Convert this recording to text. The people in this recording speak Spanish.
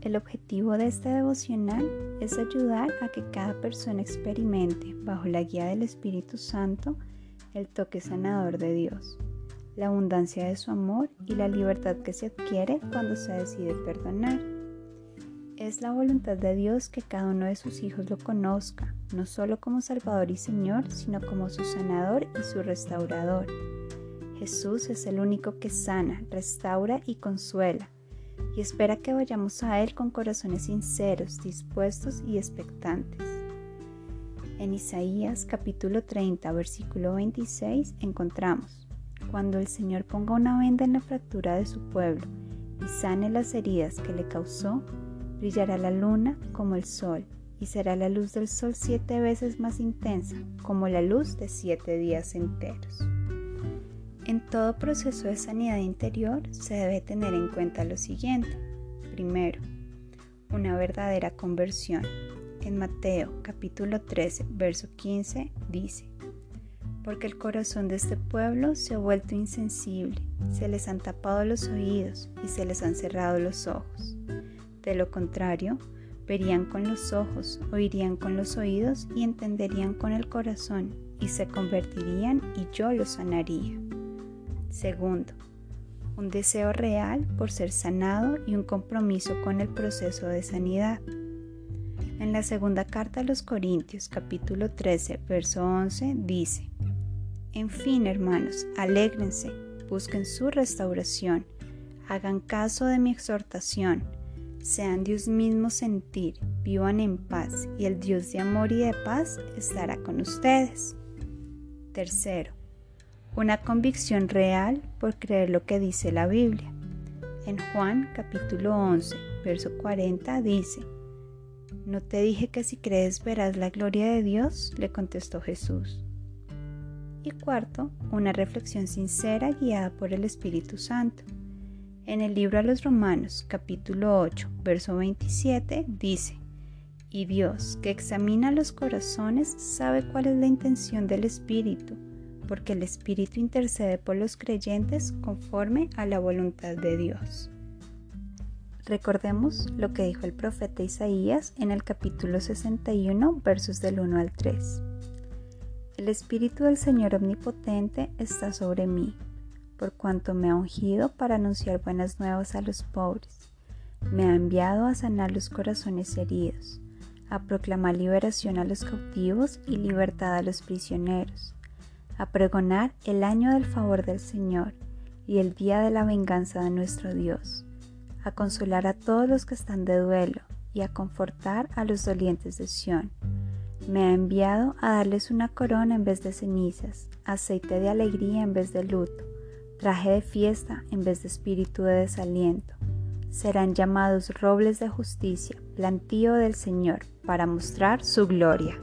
El objetivo de este devocional es ayudar a que cada persona experimente, bajo la guía del Espíritu Santo, el toque sanador de Dios, la abundancia de su amor y la libertad que se adquiere cuando se decide perdonar. Es la voluntad de Dios que cada uno de sus hijos lo conozca, no solo como Salvador y Señor, sino como su sanador y su restaurador. Jesús es el único que sana, restaura y consuela y espera que vayamos a Él con corazones sinceros, dispuestos y expectantes. En Isaías capítulo 30, versículo 26 encontramos, Cuando el Señor ponga una venda en la fractura de su pueblo y sane las heridas que le causó, brillará la luna como el sol y será la luz del sol siete veces más intensa, como la luz de siete días enteros. En todo proceso de sanidad interior se debe tener en cuenta lo siguiente. Primero, una verdadera conversión. En Mateo capítulo 13, verso 15 dice, porque el corazón de este pueblo se ha vuelto insensible, se les han tapado los oídos y se les han cerrado los ojos. De lo contrario, verían con los ojos, oirían con los oídos y entenderían con el corazón y se convertirían y yo los sanaría. Segundo, un deseo real por ser sanado y un compromiso con el proceso de sanidad. En la segunda carta a los Corintios capítulo 13 verso 11 dice, En fin hermanos, alégrense, busquen su restauración, hagan caso de mi exhortación, sean Dios mismo sentir, vivan en paz y el Dios de amor y de paz estará con ustedes. Tercero, una convicción real por creer lo que dice la Biblia. En Juan capítulo 11, verso 40 dice, ¿No te dije que si crees verás la gloria de Dios? le contestó Jesús. Y cuarto, una reflexión sincera guiada por el Espíritu Santo. En el libro a los Romanos capítulo 8, verso 27 dice, Y Dios, que examina los corazones, sabe cuál es la intención del Espíritu porque el Espíritu intercede por los creyentes conforme a la voluntad de Dios. Recordemos lo que dijo el profeta Isaías en el capítulo 61, versos del 1 al 3. El Espíritu del Señor Omnipotente está sobre mí, por cuanto me ha ungido para anunciar buenas nuevas a los pobres. Me ha enviado a sanar los corazones heridos, a proclamar liberación a los cautivos y libertad a los prisioneros a pregonar el año del favor del Señor y el día de la venganza de nuestro Dios, a consolar a todos los que están de duelo y a confortar a los dolientes de Sión. Me ha enviado a darles una corona en vez de cenizas, aceite de alegría en vez de luto, traje de fiesta en vez de espíritu de desaliento. Serán llamados robles de justicia, plantío del Señor, para mostrar su gloria.